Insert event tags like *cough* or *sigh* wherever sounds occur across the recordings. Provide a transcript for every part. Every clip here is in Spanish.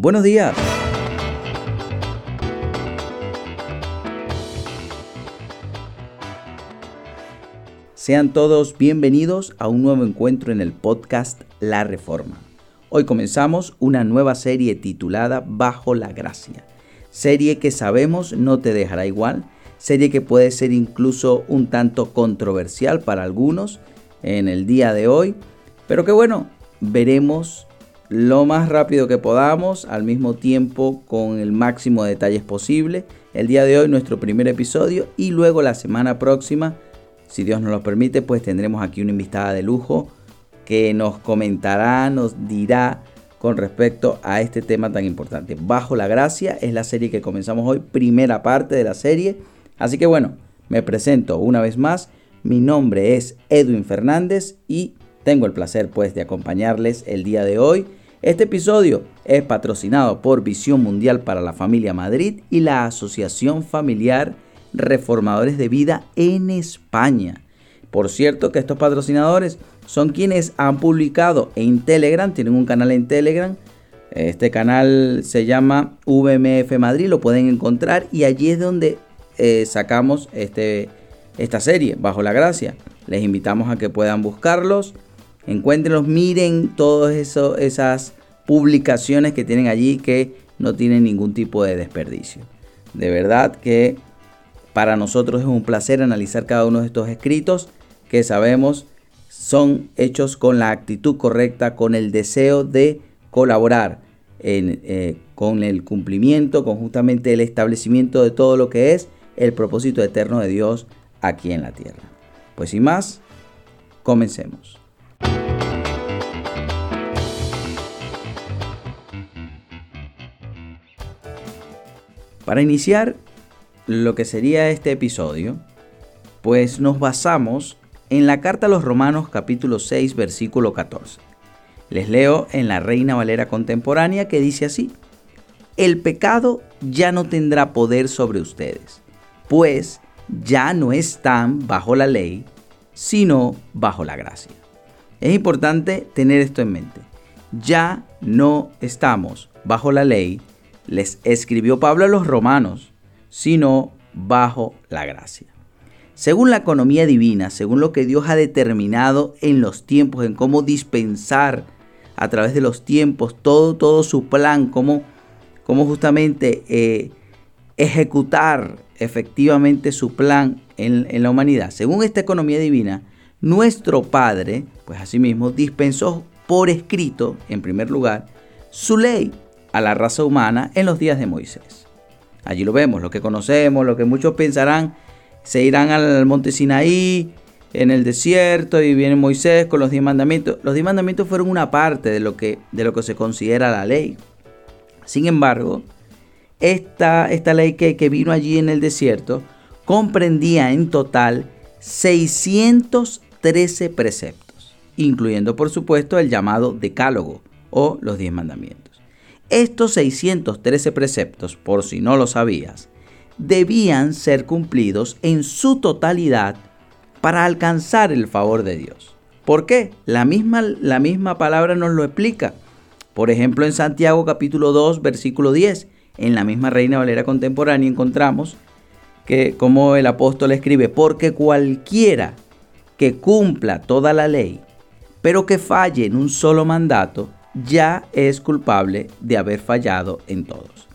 Buenos días. Sean todos bienvenidos a un nuevo encuentro en el podcast La Reforma. Hoy comenzamos una nueva serie titulada Bajo la Gracia. Serie que sabemos no te dejará igual, serie que puede ser incluso un tanto controversial para algunos en el día de hoy, pero que bueno, veremos lo más rápido que podamos, al mismo tiempo con el máximo de detalles posible. El día de hoy nuestro primer episodio y luego la semana próxima si Dios nos lo permite, pues tendremos aquí una invitada de lujo que nos comentará, nos dirá con respecto a este tema tan importante. Bajo la Gracia es la serie que comenzamos hoy, primera parte de la serie. Así que bueno, me presento una vez más. Mi nombre es Edwin Fernández y tengo el placer pues de acompañarles el día de hoy. Este episodio es patrocinado por Visión Mundial para la Familia Madrid y la Asociación Familiar reformadores de vida en España. Por cierto que estos patrocinadores son quienes han publicado en Telegram, tienen un canal en Telegram. Este canal se llama VMF Madrid, lo pueden encontrar y allí es donde eh, sacamos este, esta serie, Bajo la Gracia. Les invitamos a que puedan buscarlos, encuéntrenlos, miren todas esas publicaciones que tienen allí que no tienen ningún tipo de desperdicio. De verdad que para nosotros es un placer analizar cada uno de estos escritos que sabemos son hechos con la actitud correcta, con el deseo de colaborar eh, con el cumplimiento, con justamente el establecimiento de todo lo que es el propósito eterno de Dios aquí en la tierra. Pues sin más, comencemos. Para iniciar, lo que sería este episodio, pues nos basamos en la carta a los Romanos capítulo 6 versículo 14. Les leo en la Reina Valera contemporánea que dice así, el pecado ya no tendrá poder sobre ustedes, pues ya no están bajo la ley, sino bajo la gracia. Es importante tener esto en mente. Ya no estamos bajo la ley, les escribió Pablo a los romanos sino bajo la gracia. Según la economía divina, según lo que Dios ha determinado en los tiempos, en cómo dispensar a través de los tiempos todo, todo su plan, cómo, cómo justamente eh, ejecutar efectivamente su plan en, en la humanidad. Según esta economía divina, nuestro Padre, pues asimismo, dispensó por escrito, en primer lugar, su ley a la raza humana en los días de Moisés. Allí lo vemos, lo que conocemos, lo que muchos pensarán, se irán al monte Sinaí, en el desierto, y viene Moisés con los diez mandamientos. Los diez mandamientos fueron una parte de lo que, de lo que se considera la ley. Sin embargo, esta, esta ley que, que vino allí en el desierto comprendía en total 613 preceptos, incluyendo por supuesto el llamado decálogo o los diez mandamientos. Estos 613 preceptos, por si no lo sabías, debían ser cumplidos en su totalidad para alcanzar el favor de Dios. ¿Por qué? La misma, la misma palabra nos lo explica. Por ejemplo, en Santiago capítulo 2, versículo 10, en la misma Reina Valera contemporánea encontramos que como el apóstol escribe, porque cualquiera que cumpla toda la ley, pero que falle en un solo mandato, ya es culpable de haber fallado en todos.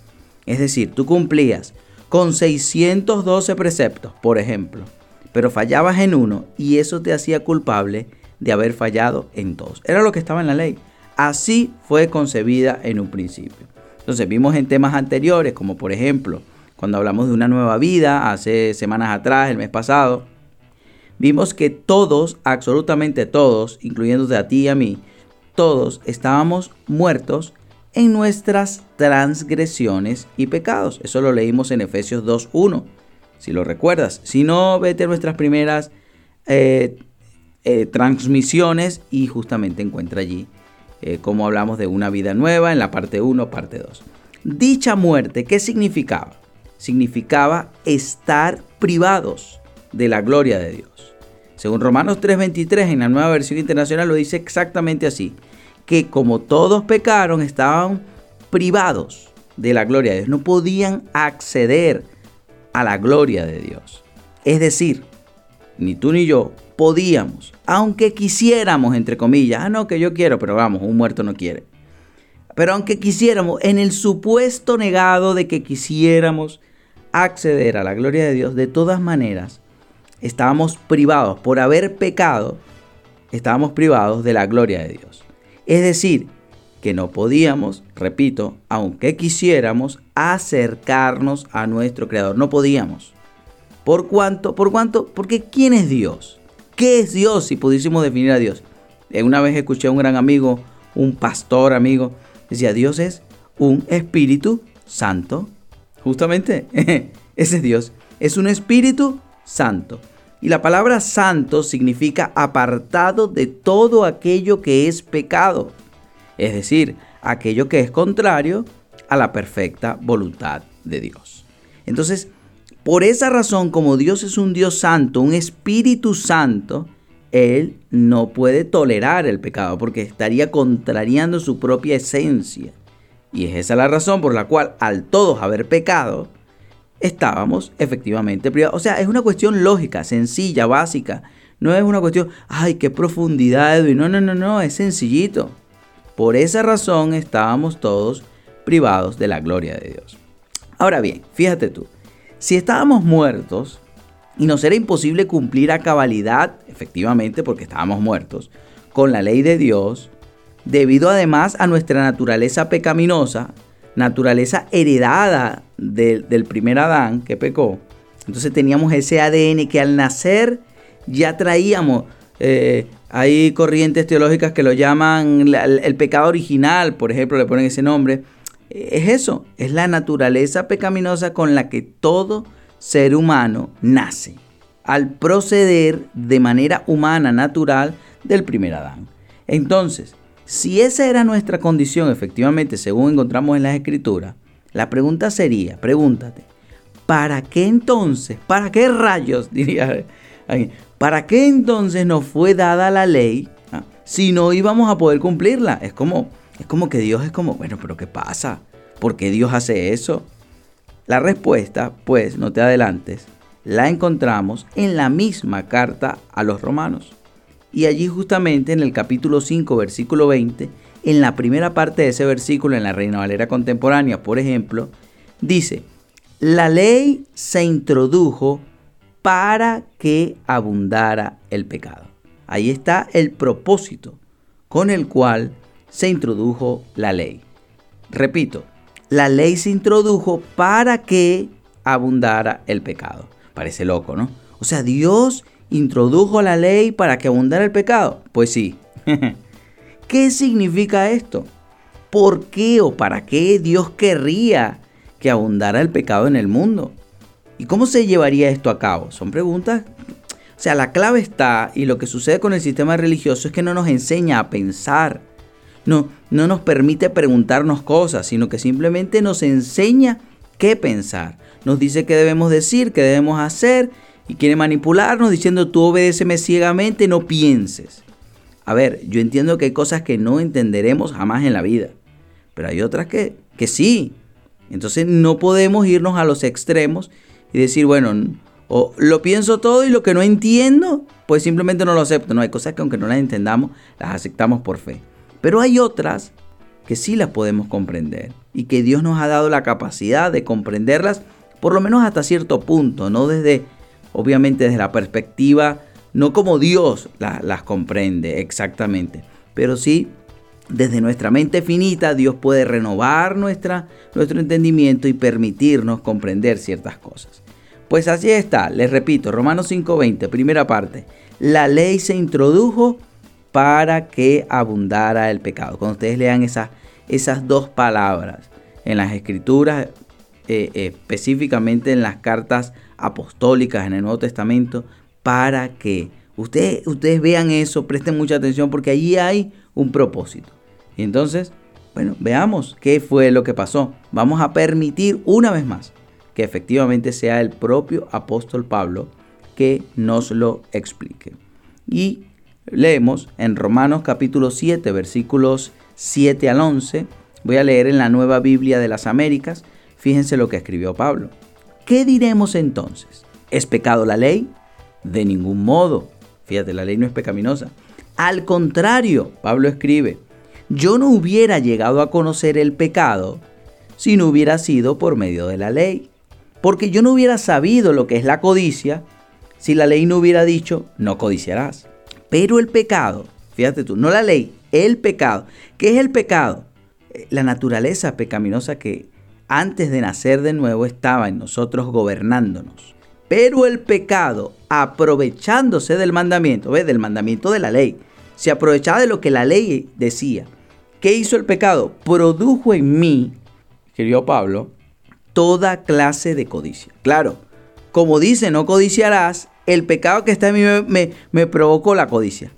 Es decir, tú cumplías con 612 preceptos, por ejemplo, pero fallabas en uno y eso te hacía culpable de haber fallado en todos. Era lo que estaba en la ley. Así fue concebida en un principio. Entonces vimos en temas anteriores, como por ejemplo, cuando hablamos de una nueva vida, hace semanas atrás, el mes pasado, vimos que todos, absolutamente todos, incluyéndote a ti y a mí, todos estábamos muertos en nuestras transgresiones y pecados. Eso lo leímos en Efesios 2.1, si lo recuerdas. Si no, vete a nuestras primeras eh, eh, transmisiones y justamente encuentra allí eh, cómo hablamos de una vida nueva en la parte 1, parte 2. Dicha muerte, ¿qué significaba? Significaba estar privados de la gloria de Dios. Según Romanos 3:23 en la nueva versión internacional lo dice exactamente así, que como todos pecaron estaban privados de la gloria de Dios, no podían acceder a la gloria de Dios. Es decir, ni tú ni yo podíamos, aunque quisiéramos, entre comillas, ah, no, que yo quiero, pero vamos, un muerto no quiere. Pero aunque quisiéramos, en el supuesto negado de que quisiéramos acceder a la gloria de Dios, de todas maneras, estábamos privados, por haber pecado, estábamos privados de la gloria de Dios. Es decir, que no podíamos, repito, aunque quisiéramos, acercarnos a nuestro Creador. No podíamos. ¿Por cuánto? ¿Por cuánto? Porque ¿quién es Dios? ¿Qué es Dios si pudiésemos definir a Dios? Eh, una vez escuché a un gran amigo, un pastor amigo, decía, Dios es un Espíritu Santo. Justamente, *laughs* ese es Dios. Es un Espíritu Santo. Y la palabra santo significa apartado de todo aquello que es pecado. Es decir, aquello que es contrario a la perfecta voluntad de Dios. Entonces, por esa razón, como Dios es un Dios santo, un Espíritu Santo, Él no puede tolerar el pecado porque estaría contrariando su propia esencia. Y es esa la razón por la cual al todos haber pecado, estábamos efectivamente privados. O sea, es una cuestión lógica, sencilla, básica. No es una cuestión, ay, qué profundidad, Edwin. No, no, no, no, es sencillito. Por esa razón estábamos todos privados de la gloria de Dios. Ahora bien, fíjate tú, si estábamos muertos y nos era imposible cumplir a cabalidad, efectivamente porque estábamos muertos, con la ley de Dios, debido además a nuestra naturaleza pecaminosa, naturaleza heredada del primer Adán que pecó. Entonces teníamos ese ADN que al nacer ya traíamos. Eh, hay corrientes teológicas que lo llaman el, pecado original, por ejemplo, le ponen ese nombre. Es eso, es la naturaleza pecaminosa con la que todo ser humano nace, al proceder de manera humana, natural, del primer Adán. Entonces, si esa era nuestra condición, efectivamente, según encontramos en las escrituras, la pregunta sería, pregúntate, ¿para qué entonces, para qué rayos, *laughs* diría ¿para qué entonces nos fue dada la ley ah, si no íbamos a poder cumplirla? Es como, es como que Dios es como, bueno, pero ¿qué pasa? ¿Por qué Dios hace eso? La respuesta, pues, no te adelantes, la encontramos en la misma carta a los romanos. Y allí justamente en el capítulo 5, versículo 20, en la primera parte de ese versículo, en la Reina Valera contemporánea, por ejemplo, dice, la ley se introdujo para que abundara el pecado. Ahí está el propósito con el cual se introdujo la ley. Repito, la ley se introdujo para que abundara el pecado. Parece loco, ¿no? O sea, Dios introdujo la ley para que abundara el pecado? Pues sí. *laughs* ¿Qué significa esto? ¿Por qué o para qué Dios querría que abundara el pecado en el mundo? ¿Y cómo se llevaría esto a cabo? Son preguntas. O sea, la clave está, y lo que sucede con el sistema religioso es que no nos enseña a pensar. No, no nos permite preguntarnos cosas, sino que simplemente nos enseña qué pensar. Nos dice qué debemos decir, qué debemos hacer y quiere manipularnos diciendo tú obedéceme ciegamente, no pienses. A ver, yo entiendo que hay cosas que no entenderemos jamás en la vida, pero hay otras que, que sí. Entonces no podemos irnos a los extremos y decir, bueno, o lo pienso todo y lo que no entiendo, pues simplemente no lo acepto. No, hay cosas que aunque no las entendamos, las aceptamos por fe. Pero hay otras que sí las podemos comprender y que Dios nos ha dado la capacidad de comprenderlas por lo menos hasta cierto punto, no desde obviamente desde la perspectiva, no como Dios las comprende exactamente, pero sí desde nuestra mente finita, Dios puede renovar nuestra, nuestro entendimiento y permitirnos comprender ciertas cosas. Pues así está, les repito, Romanos 5:20, primera parte, la ley se introdujo para que abundara el pecado. Cuando ustedes lean esas, esas dos palabras en las escrituras, eh, específicamente en las cartas apostólicas en el Nuevo Testamento para que ustedes, ustedes vean eso, presten mucha atención porque allí hay un propósito. Y entonces, bueno, veamos qué fue lo que pasó. Vamos a permitir una vez más que efectivamente sea el propio apóstol Pablo que nos lo explique. Y leemos en Romanos capítulo 7 versículos 7 al 11 Voy a leer en la Nueva Biblia de las Américas. Fíjense lo que escribió Pablo. ¿Qué diremos entonces? ¿Es pecado la ley? De ningún modo. Fíjate, la ley no es pecaminosa. Al contrario, Pablo escribe, yo no hubiera llegado a conocer el pecado si no hubiera sido por medio de la ley. Porque yo no hubiera sabido lo que es la codicia si la ley no hubiera dicho, no codiciarás. Pero el pecado, fíjate tú, no la ley, el pecado. ¿Qué es el pecado? La naturaleza pecaminosa que antes de nacer de nuevo estaba en nosotros gobernándonos. Pero el pecado, aprovechándose del mandamiento, ¿ves? Del mandamiento de la ley, se aprovechaba de lo que la ley decía. ¿Qué hizo el pecado? Produjo en mí, escribió Pablo, toda clase de codicia. Claro, como dice, no codiciarás, el pecado que está en mí me, me, provocó la codicia.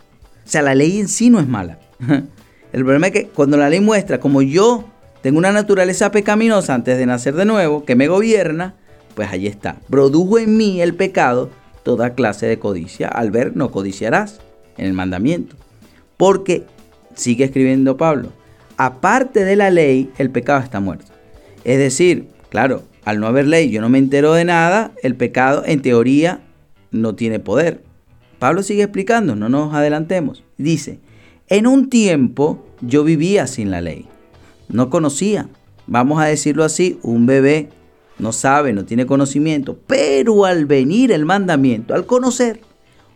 O sea, la ley en sí no es mala. *laughs* El problema es que cuando la ley muestra como yo tengo una naturaleza pecaminosa antes de nacer de nuevo, que me gobierna, pues allí está. Produjo en mí el pecado toda clase de codicia. Al ver, no codiciarás en el mandamiento. Porque, sigue escribiendo Pablo, aparte de la ley, el pecado está muerto. Es decir, claro, al no haber ley, yo no me entero de nada, el pecado en teoría no tiene poder. Pablo sigue explicando, no nos adelantemos. Dice, en un tiempo yo vivía sin la ley, no conocía, vamos a decirlo así, un bebé no sabe, no tiene conocimiento, pero al venir el mandamiento, al conocer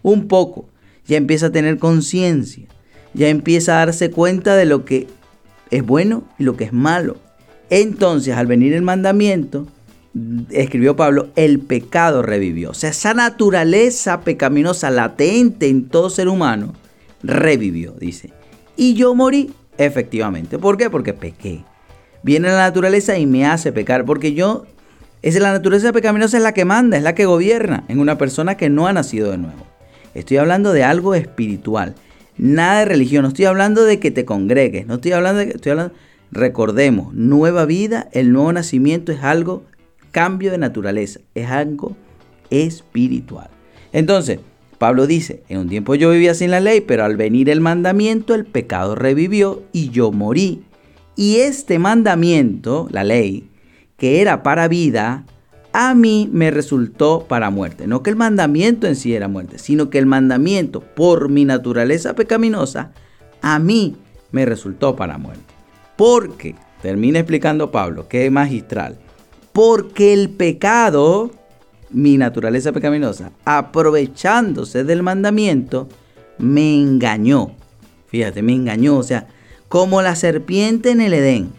un poco, ya empieza a tener conciencia, ya empieza a darse cuenta de lo que es bueno y lo que es malo. Entonces, al venir el mandamiento, escribió Pablo, el pecado revivió. O sea, esa naturaleza pecaminosa latente en todo ser humano revivió, dice. Y yo morí, efectivamente. ¿Por qué? Porque pequé. Viene la naturaleza y me hace pecar, porque yo es la naturaleza pecaminosa es la que manda, es la que gobierna en una persona que no ha nacido de nuevo. Estoy hablando de algo espiritual, nada de religión. No estoy hablando de que te congregues, no estoy hablando de que estoy hablando. Recordemos, nueva vida, el nuevo nacimiento es algo cambio de naturaleza, es algo espiritual. Entonces, Pablo dice, en un tiempo yo vivía sin la ley, pero al venir el mandamiento, el pecado revivió y yo morí. Y este mandamiento, la ley, que era para vida, a mí me resultó para muerte. No que el mandamiento en sí era muerte, sino que el mandamiento, por mi naturaleza pecaminosa, a mí me resultó para muerte. Porque, termina explicando Pablo, que es magistral, porque el pecado, mi naturaleza pecaminosa, aprovechándose del mandamiento, me engañó. Fíjate, me engañó, o sea, como la serpiente en el Edén,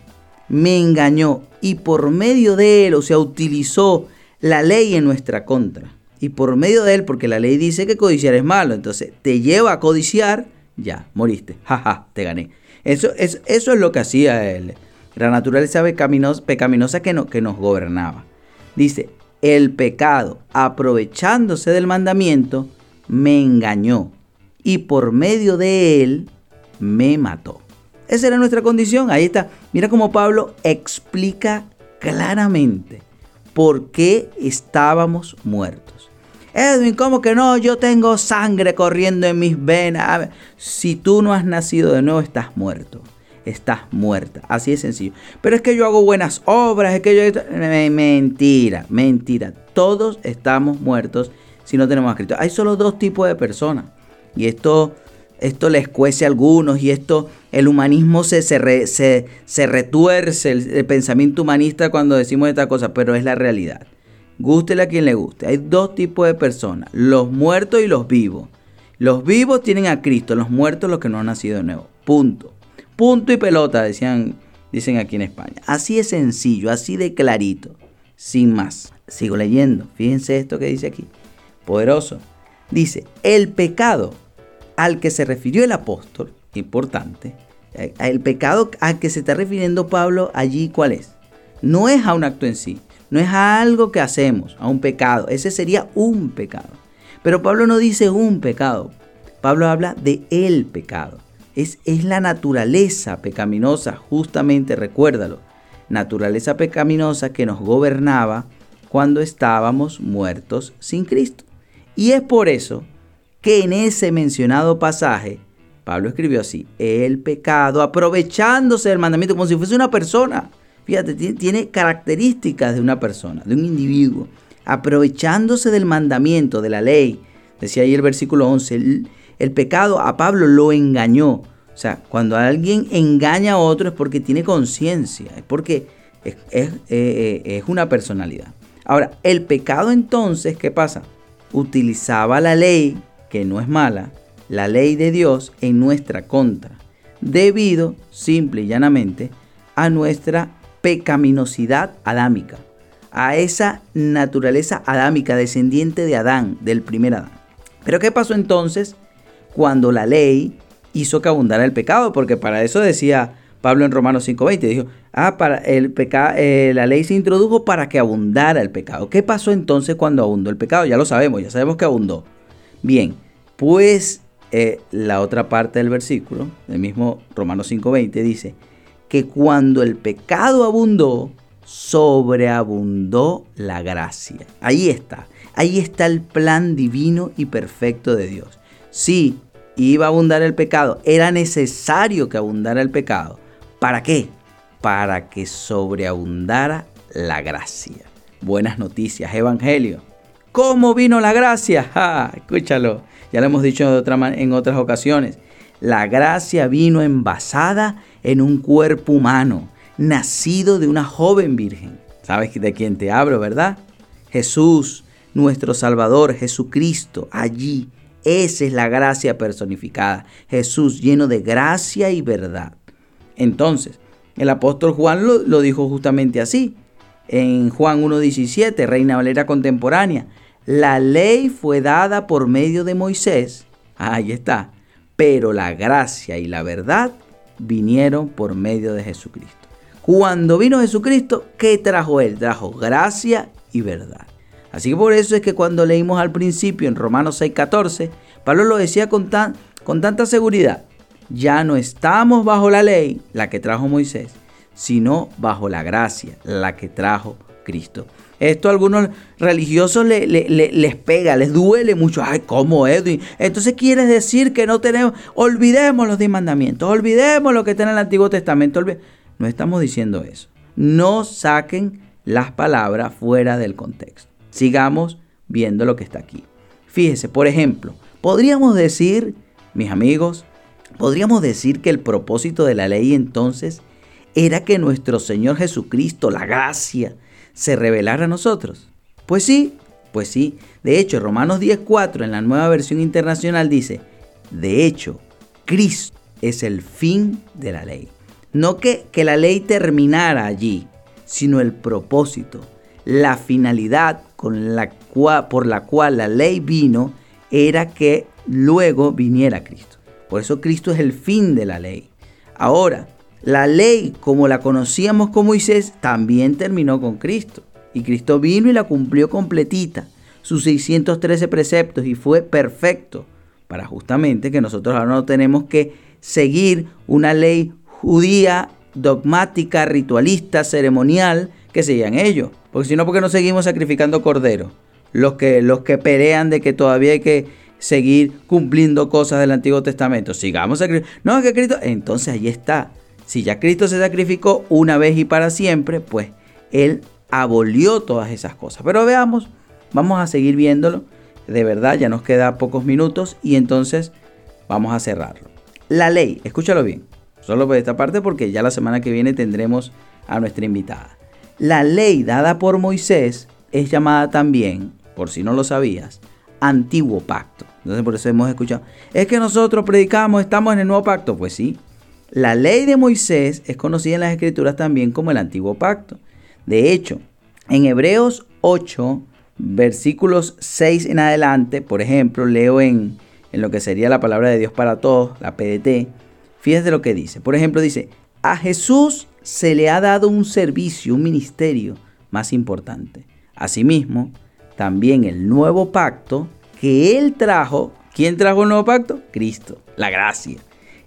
me engañó y por medio de él, o sea, utilizó la ley en nuestra contra. Y por medio de él, porque la ley dice que codiciar es malo, entonces te lleva a codiciar, ya, moriste, jaja, te gané. Eso, es, eso es lo que hacía él, la naturaleza pecaminosa que, no, que nos gobernaba. Dice, el pecado, aprovechándose del mandamiento, me engañó y por medio de él me mató. Esa era nuestra condición. Ahí está. Mira cómo Pablo explica claramente por qué estábamos muertos. Edwin, ¿cómo que no? Yo tengo sangre corriendo en mis venas. Si tú no has nacido de nuevo, estás muerto. Estás muerta. Así de sencillo. Pero es que yo hago buenas obras. Es que yo. Mentira, mentira. Todos estamos muertos si no tenemos escrito. Hay solo dos tipos de personas. Y esto esto les cuece a algunos y esto, el humanismo se, se, se, retuerce, el, pensamiento humanista cuando decimos esta cosa, pero es la realidad. Gústele a quien le guste. Hay dos tipos de personas, los muertos y los vivos. Los vivos tienen a Cristo, los muertos los que no han nacido de nuevo. Punto. Punto y pelota, decían, dicen aquí en España. Así de sencillo, así de clarito, sin más. Sigo leyendo, fíjense esto que dice aquí. Poderoso. Dice, el pecado al que se refirió el apóstol, importante, eh, el pecado al que se está refiriendo Pablo allí, ¿cuál es? No es a un acto en sí, no es a algo que hacemos, a un pecado, ese sería un pecado. Pero Pablo no dice un pecado, Pablo habla de el pecado. Es, es la naturaleza pecaminosa, justamente recuérdalo, naturaleza pecaminosa que nos gobernaba cuando estábamos muertos sin Cristo. Y es por eso que en ese mencionado pasaje, Pablo escribió así, el pecado, aprovechándose del mandamiento como si fuese una persona. Fíjate, tiene características de una persona, de un individuo, aprovechándose del mandamiento, de la ley. Decía ahí el versículo 11, el, pecado a Pablo lo engañó. O sea, cuando alguien engaña a otro es porque tiene conciencia, es porque es, es, eh, es una personalidad. Ahora, el pecado entonces, ¿qué pasa? Utilizaba la ley, que no es mala, la ley de Dios en nuestra contra, debido simple y llanamente a nuestra pecaminosidad adámica, a esa naturaleza adámica descendiente de Adán, del primer Adán. Pero ¿qué pasó entonces cuando la ley hizo que abundara el pecado? Porque para eso decía Pablo en Romanos 5:20, dijo, ah, para el pecado, eh, la ley se introdujo para que abundara el pecado. ¿Qué pasó entonces cuando abundó el pecado? Ya lo sabemos, ya sabemos que abundó. Bien, pues eh, la otra parte del versículo, del mismo Romanos 5:20, dice, que cuando el pecado abundó, sobreabundó la gracia. Ahí está, ahí está el plan divino y perfecto de Dios. Sí, iba a abundar el pecado, era necesario que abundara el pecado. ¿Para qué? Para que sobreabundara la gracia. Buenas noticias, Evangelio. ¿Cómo vino la gracia? *laughs* Escúchalo, ya lo hemos dicho en otras ocasiones. La gracia vino envasada en un cuerpo humano, nacido de una joven virgen. ¿Sabes de quién te hablo, verdad? Jesús, nuestro Salvador, Jesucristo, allí. Esa es la gracia personificada. Jesús lleno de gracia y verdad. Entonces, el apóstol Juan lo, dijo justamente así. En Juan 1.17, Reina Valera contemporánea. La ley fue dada por medio de Moisés. Ahí está. Pero la gracia y la verdad vinieron por medio de Jesucristo. Cuando vino Jesucristo, ¿qué trajo Él? Trajo gracia y verdad. Así que por eso es que cuando leímos al principio en Romanos 6:14, Pablo lo decía con, tan, con tanta seguridad. Ya no estamos bajo la ley, la que trajo Moisés, sino bajo la gracia, la que trajo Cristo. Esto a algunos religiosos les pega, les duele mucho. Ay, ¿cómo Edwin? Entonces quieres decir que no tenemos, olvidemos los diez mandamientos, olvidemos lo que está en el Antiguo Testamento. No estamos diciendo eso. No saquen las palabras fuera del contexto. Sigamos viendo lo que está aquí. Fíjese, por ejemplo, podríamos decir, mis amigos, podríamos decir que el propósito de la ley entonces era que nuestro Señor Jesucristo, la gracia, se revelara a nosotros? Pues sí, pues sí. De hecho, Romanos 10.4 en la nueva versión internacional dice, de hecho, Cristo es el fin de la ley. No que, que la ley terminara allí, sino el propósito, la finalidad con la por la cual la ley vino era que luego viniera Cristo. Por eso Cristo es el fin de la ley. Ahora, la ley, como la conocíamos con Moisés, también terminó con Cristo. Y Cristo vino y la cumplió completita, sus 613 preceptos, y fue perfecto, para justamente que nosotros ahora no tenemos que seguir una ley judía, dogmática, ritualista, ceremonial, que seguían ellos. Porque si no, porque no seguimos sacrificando corderos? Los que, los que pelean de que todavía hay que seguir cumpliendo cosas del Antiguo Testamento. Sigamos sacrificando. No, que Cristo. Entonces ahí está. Si ya Cristo se sacrificó una vez y para siempre, pues Él abolió todas esas cosas. Pero veamos, vamos a seguir viéndolo. De verdad, ya nos queda pocos minutos y entonces vamos a cerrarlo. La ley, escúchalo bien, solo por esta parte porque ya la semana que viene tendremos a nuestra invitada. La ley dada por Moisés es llamada también, por si no lo sabías, antiguo pacto. Entonces por eso hemos escuchado, es que nosotros predicamos, estamos en el nuevo pacto. Pues sí, la ley de Moisés es conocida en las escrituras también como el antiguo pacto. De hecho, en Hebreos 8, versículos 6 en adelante, por ejemplo, leo en, en lo que sería la palabra de Dios para todos, la PDT, fíjate lo que dice. Por ejemplo, dice, a Jesús se le ha dado un servicio, un ministerio más importante. Asimismo, también el nuevo pacto que Él trajo, ¿quién trajo el nuevo pacto? Cristo, la gracia.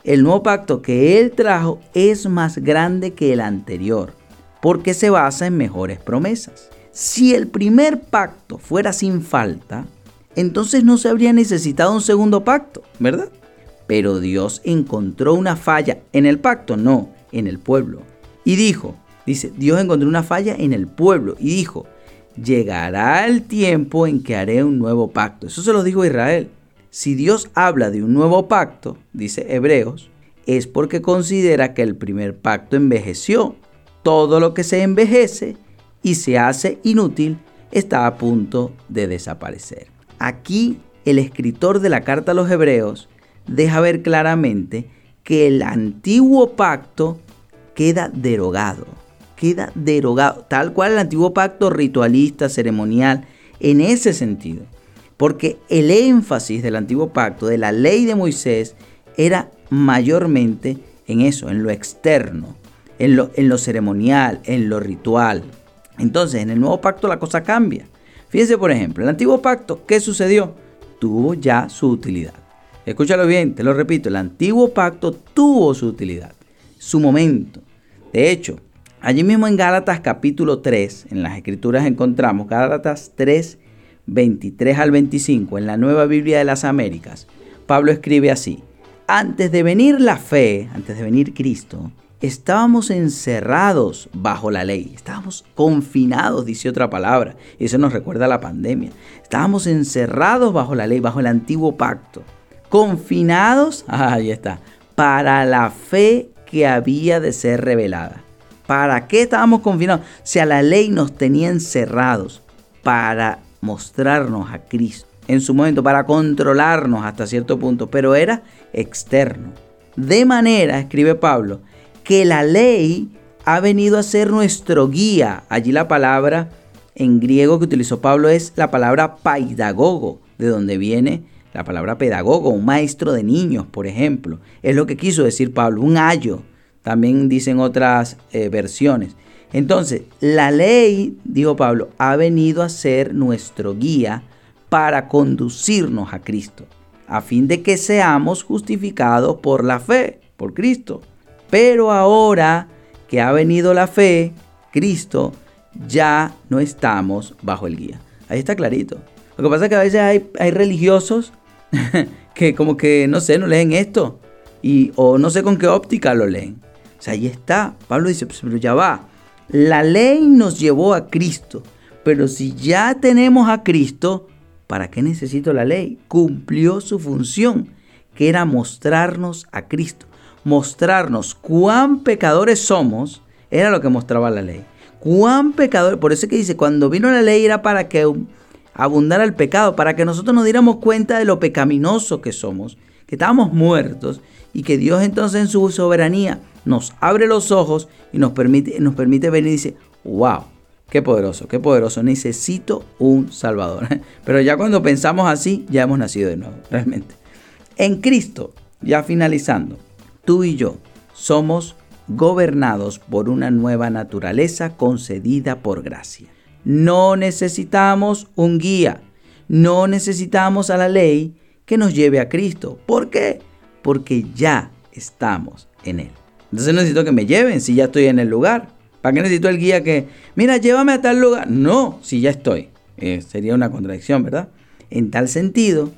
El nuevo pacto que Él trajo es más grande que el anterior, porque se basa en mejores promesas. Si el primer pacto fuera sin falta, entonces no se habría necesitado un segundo pacto, ¿verdad? Pero Dios encontró una falla en el pacto, no, en el pueblo. Y dijo, dice, Dios encontró una falla en el pueblo y dijo, llegará el tiempo en que haré un nuevo pacto. Eso se lo dijo Israel. Si Dios habla de un nuevo pacto, dice Hebreos, es porque considera que el primer pacto envejeció. Todo lo que se envejece y se hace inútil está a punto de desaparecer. Aquí el escritor de la carta a los Hebreos deja ver claramente que el antiguo pacto queda derogado, queda derogado, tal cual el antiguo pacto ritualista, ceremonial, en ese sentido. Porque el énfasis del antiguo pacto, de la ley de Moisés, era mayormente en eso, en lo externo, en lo, en lo ceremonial, en lo ritual. Entonces, en el nuevo pacto la cosa cambia. Fíjense, por ejemplo, el antiguo pacto, ¿qué sucedió? Tuvo ya su utilidad. Escúchalo bien, te lo repito, el antiguo pacto tuvo su utilidad, su momento. De hecho, allí mismo en Gálatas capítulo 3, en las escrituras encontramos Gálatas 3, 23 al 25, en la Nueva Biblia de las Américas, Pablo escribe así, antes de venir la fe, antes de venir Cristo, estábamos encerrados bajo la ley, estábamos confinados, dice otra palabra, y eso nos recuerda a la pandemia. Estábamos encerrados bajo la ley, bajo el antiguo pacto, confinados, *laughs* ahí está, para la fe que había de ser revelada. ¿Para qué estábamos confinados? O sea, la ley nos tenía encerrados para mostrarnos a Cristo en su momento, para controlarnos hasta cierto punto, pero era externo. De manera, escribe Pablo, que la ley ha venido a ser nuestro guía. Allí la palabra en griego que utilizó Pablo es la palabra paidagogo, de donde viene la palabra pedagogo, un maestro de niños, por ejemplo. Es lo que quiso decir Pablo, un ayo. También dicen otras eh, versiones. Entonces, la ley, dijo Pablo, ha venido a ser nuestro guía para conducirnos a Cristo, a fin de que seamos justificados por la fe, por Cristo. Pero ahora que ha venido la fe, Cristo, ya no estamos bajo el guía. Ahí está clarito. Lo que pasa es que a veces hay, religiosos *laughs* que como que, no sé, no leen esto. Y, o no sé con qué óptica lo leen. O sea, ahí está. Pablo dice, pues, pero ya va. La ley nos llevó a Cristo. Pero si ya tenemos a Cristo, ¿para qué necesito la ley? Cumplió su función, que era mostrarnos a Cristo mostrarnos cuán pecadores somos, era lo que mostraba la ley. Cuán pecadores, por eso es que dice, cuando vino la ley era para que abundara el pecado, para que nosotros nos diéramos cuenta de lo pecaminoso que somos, que estábamos muertos y que Dios entonces en su soberanía nos abre los ojos y nos permite, nos permite venir y dice, wow, qué poderoso, qué poderoso, necesito un Salvador. *laughs* Pero ya cuando pensamos así, ya hemos nacido de nuevo, realmente. En Cristo, ya finalizando, tú y yo somos gobernados por una nueva naturaleza concedida por gracia. No necesitamos un guía, no necesitamos a la ley que nos lleve a Cristo. ¿Por qué? Porque ya estamos en Él. Entonces necesito que me lleven si ya estoy en el lugar. ¿Para qué necesito el guía que, mira, llévame a tal lugar? No, si ya estoy. Eh, sería una contradicción, ¿verdad? En tal sentido,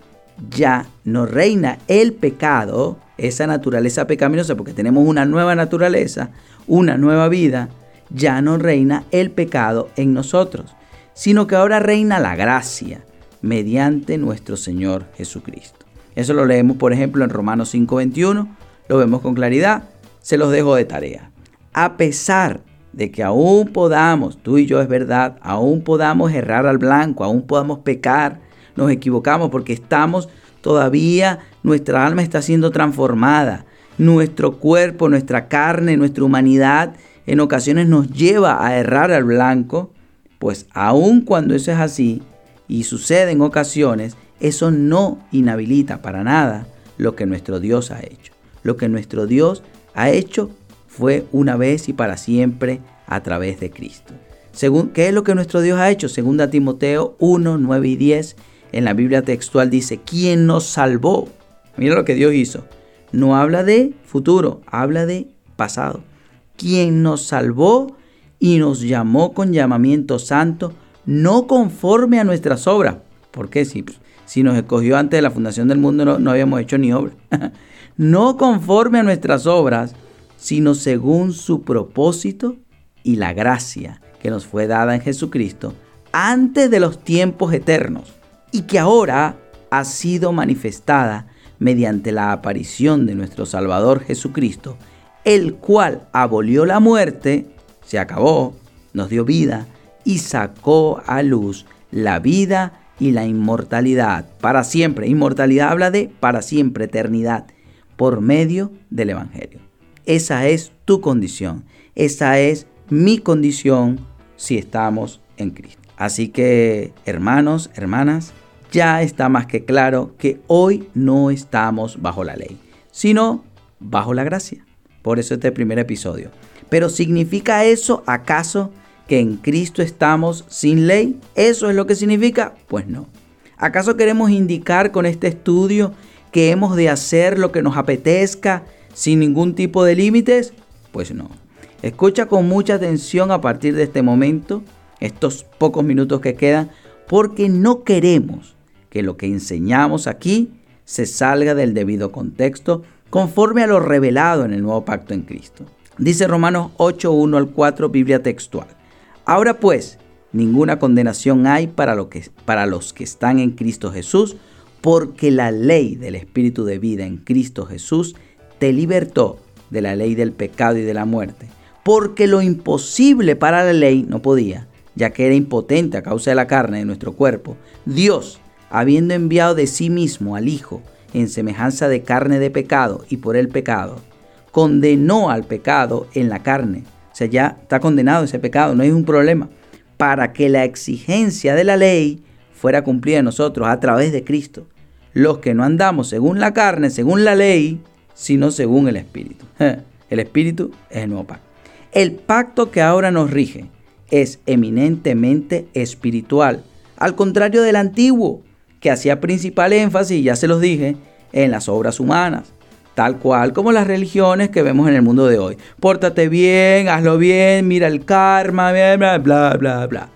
ya no reina el pecado esa naturaleza pecaminosa, porque tenemos una nueva naturaleza, una nueva vida, ya no reina el pecado en nosotros, sino que ahora reina la gracia mediante nuestro Señor Jesucristo. Eso lo leemos, por ejemplo, en Romanos 5:21, lo vemos con claridad, se los dejo de tarea. A pesar de que aún podamos, tú y yo es verdad, aún podamos errar al blanco, aún podamos pecar, nos equivocamos porque estamos todavía nuestra alma está siendo transformada. Nuestro cuerpo, nuestra carne, nuestra humanidad en ocasiones nos lleva a errar al blanco, pues aun cuando eso es así y sucede en ocasiones, eso no inhabilita para nada lo que nuestro Dios ha hecho. Lo que nuestro Dios ha hecho fue una vez y para siempre a través de Cristo. Según, ¿Qué es lo que nuestro Dios ha hecho? Según Timoteo 1, 9 y 10 en la Biblia textual dice, ¿quién nos salvó? Mira lo que Dios hizo. No habla de futuro, habla de pasado. ¿Quién nos salvó y nos llamó con llamamiento santo, no conforme a nuestras obras. ¿Por qué? Si Si nos escogió antes de la fundación del mundo, no habíamos hecho ni obra. *laughs* no conforme a nuestras obras, sino según su propósito y la gracia que nos fue dada en Jesucristo antes de los tiempos eternos y que ahora ha sido manifestada mediante la aparición de nuestro Salvador Jesucristo, el cual abolió la muerte, se acabó, nos dio vida y sacó a luz la vida y la inmortalidad para siempre. Inmortalidad habla de para siempre, eternidad, por medio del Evangelio. Esa es tu condición, esa es mi condición si estamos en Cristo. Así que, hermanos, hermanas, ya está más que claro que hoy no estamos bajo la ley, sino bajo la gracia. Por eso este primer episodio. Pero ¿significa eso acaso que en Cristo estamos sin ley? ¿Eso es lo que significa? Pues no. ¿Acaso queremos indicar con este estudio que hemos de hacer lo que nos apetezca sin ningún tipo de límites? Pues no. Escucha con mucha atención a partir de este momento, estos pocos minutos que quedan, porque no queremos que lo que enseñamos aquí se salga del debido contexto conforme a lo revelado en el nuevo pacto en Cristo. Dice Romanos 8, 1 al 4, Biblia textual. Ahora pues, ninguna condenación hay para, lo que, para los que están en Cristo Jesús, porque la ley del Espíritu de vida en Cristo Jesús te libertó de la ley del pecado y de la muerte. Porque lo imposible para la ley no podía, ya que era impotente a causa de la carne de nuestro cuerpo. Dios, habiendo enviado de sí mismo al Hijo en semejanza de carne de pecado y por el pecado, condenó al pecado en la carne o sea, ya está condenado ese pecado, no hay un problema. Para que la exigencia de la ley fuera cumplida en nosotros a través de Cristo. Los que no andamos según la carne, según la ley, sino según el Espíritu. *laughs* El Espíritu es el nuevo pacto. El pacto que ahora nos rige es eminentemente espiritual, al contrario del antiguo, que hacía principal énfasis, ya se los dije, en las obras humanas tal cual como las religiones que vemos en el mundo de hoy. Pórtate bien, hazlo bien, mira el karma, bla, bla, bla, bla.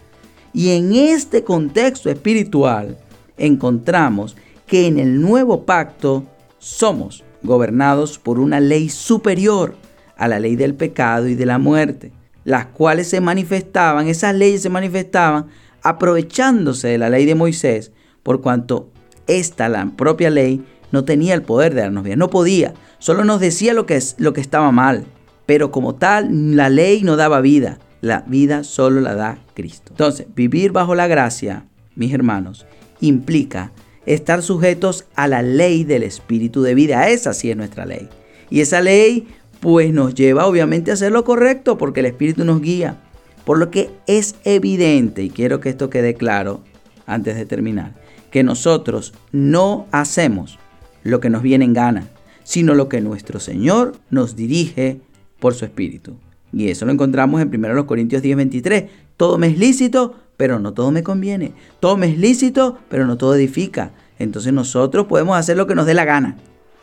Y en este contexto espiritual encontramos que en el nuevo pacto somos gobernados por una ley superior a la ley del pecado y de la muerte, las cuales se manifestaban, esas leyes se manifestaban aprovechándose de la ley de Moisés, por cuanto esta, la propia ley, no tenía el poder de darnos vida, no podía, solo nos decía lo que, es, lo que estaba mal, pero como tal la ley no daba vida, la vida solo la da Cristo. Entonces, vivir bajo la gracia, mis hermanos, implica estar sujetos a la ley del espíritu de vida, esa sí es nuestra ley. Y esa ley pues nos lleva obviamente a hacer lo correcto porque el espíritu nos guía. Por lo que es evidente, y quiero que esto quede claro antes de terminar, que nosotros no hacemos lo que nos viene en gana, sino lo que nuestro Señor nos dirige por su Espíritu. Y eso lo encontramos en 1 Corintios 10:23. Todo me es lícito, pero no todo me conviene. Todo me es lícito, pero no todo edifica. Entonces nosotros podemos hacer lo que nos dé la gana.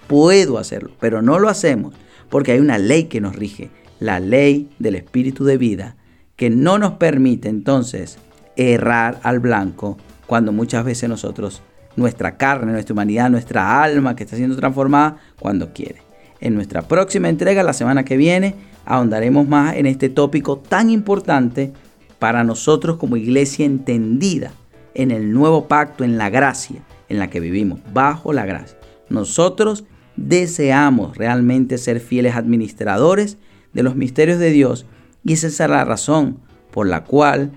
Puedo hacerlo, pero no lo hacemos porque hay una ley que nos rige, la ley del Espíritu de vida, que no nos permite entonces errar al blanco cuando muchas veces nosotros nuestra carne, nuestra humanidad, nuestra alma que está siendo transformada cuando quiere. En nuestra próxima entrega, la semana que viene, ahondaremos más en este tópico tan importante para nosotros como iglesia entendida en el nuevo pacto, en la gracia en la que vivimos, bajo la gracia. Nosotros deseamos realmente ser fieles administradores de los misterios de Dios y esa es la razón por la cual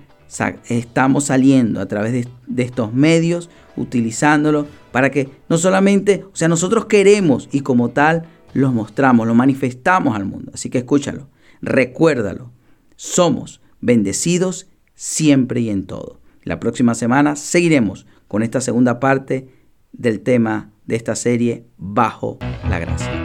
estamos saliendo a través de, estos medios utilizándolo para que no solamente, o sea, nosotros queremos y como tal los mostramos, lo manifestamos al mundo. Así que escúchalo, recuérdalo. Somos bendecidos siempre y en todo. La próxima semana seguiremos con esta segunda parte del tema de esta serie Bajo la Gracia.